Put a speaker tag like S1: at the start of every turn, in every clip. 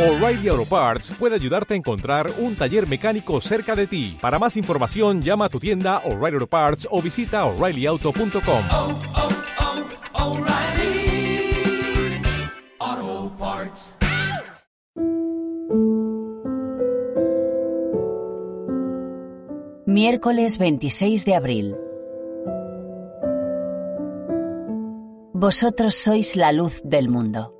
S1: O'Reilly Auto Parts puede ayudarte a encontrar un taller mecánico cerca de ti. Para más información, llama a tu tienda O'Reilly Auto Parts o visita oreillyauto.com.
S2: oh, oh, Parts.
S3: Miércoles 26 de abril. Vosotros sois la luz del mundo.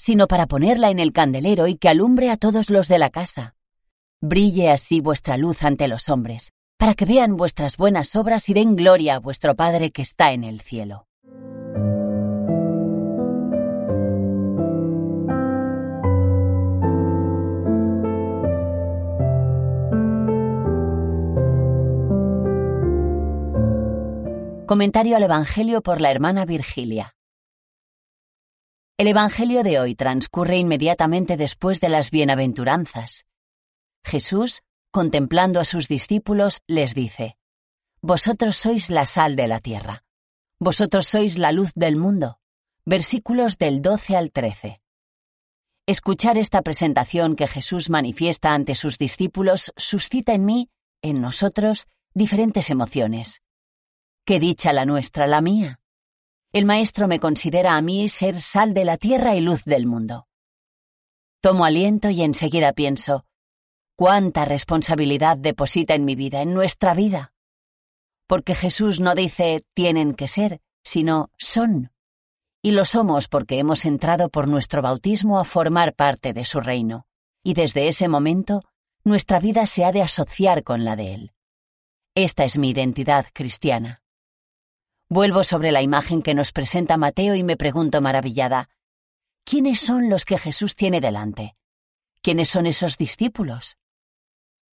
S3: sino para ponerla en el candelero y que alumbre a todos los de la casa. Brille así vuestra luz ante los hombres, para que vean vuestras buenas obras y den gloria a vuestro Padre que está en el cielo. Comentario al Evangelio por la hermana Virgilia. El Evangelio de hoy transcurre inmediatamente después de las bienaventuranzas. Jesús, contemplando a sus discípulos, les dice, Vosotros sois la sal de la tierra. Vosotros sois la luz del mundo. Versículos del 12 al 13. Escuchar esta presentación que Jesús manifiesta ante sus discípulos suscita en mí, en nosotros, diferentes emociones. Qué dicha la nuestra, la mía. El Maestro me considera a mí ser sal de la tierra y luz del mundo. Tomo aliento y enseguida pienso, cuánta responsabilidad deposita en mi vida, en nuestra vida. Porque Jesús no dice tienen que ser, sino son. Y lo somos porque hemos entrado por nuestro bautismo a formar parte de su reino. Y desde ese momento, nuestra vida se ha de asociar con la de Él. Esta es mi identidad cristiana. Vuelvo sobre la imagen que nos presenta Mateo y me pregunto maravillada, ¿quiénes son los que Jesús tiene delante? ¿Quiénes son esos discípulos?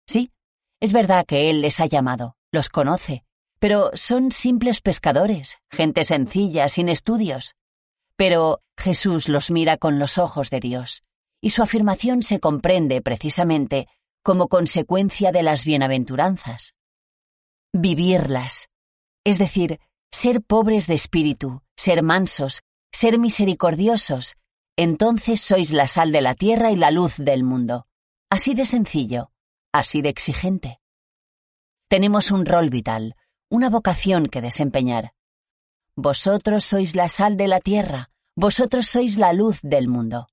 S3: Sí, es verdad que Él les ha llamado, los conoce, pero son simples pescadores, gente sencilla, sin estudios. Pero Jesús los mira con los ojos de Dios, y su afirmación se comprende precisamente como consecuencia de las bienaventuranzas. Vivirlas, es decir, ser pobres de espíritu, ser mansos, ser misericordiosos, entonces sois la sal de la tierra y la luz del mundo. Así de sencillo, así de exigente. Tenemos un rol vital, una vocación que desempeñar. Vosotros sois la sal de la tierra, vosotros sois la luz del mundo.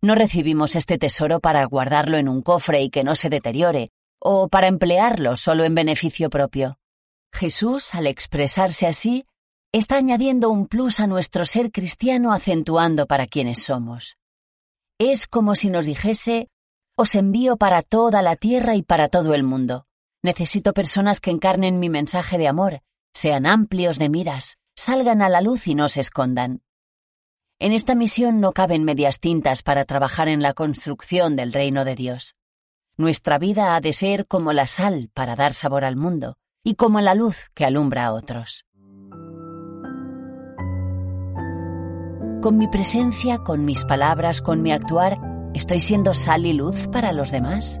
S3: No recibimos este tesoro para guardarlo en un cofre y que no se deteriore, o para emplearlo solo en beneficio propio. Jesús, al expresarse así, está añadiendo un plus a nuestro ser cristiano acentuando para quienes somos. Es como si nos dijese, os envío para toda la tierra y para todo el mundo. Necesito personas que encarnen mi mensaje de amor, sean amplios de miras, salgan a la luz y no se escondan. En esta misión no caben medias tintas para trabajar en la construcción del reino de Dios. Nuestra vida ha de ser como la sal para dar sabor al mundo, y como la luz que alumbra a otros. Con mi presencia, con mis palabras, con mi actuar, ¿estoy siendo sal y luz para los demás?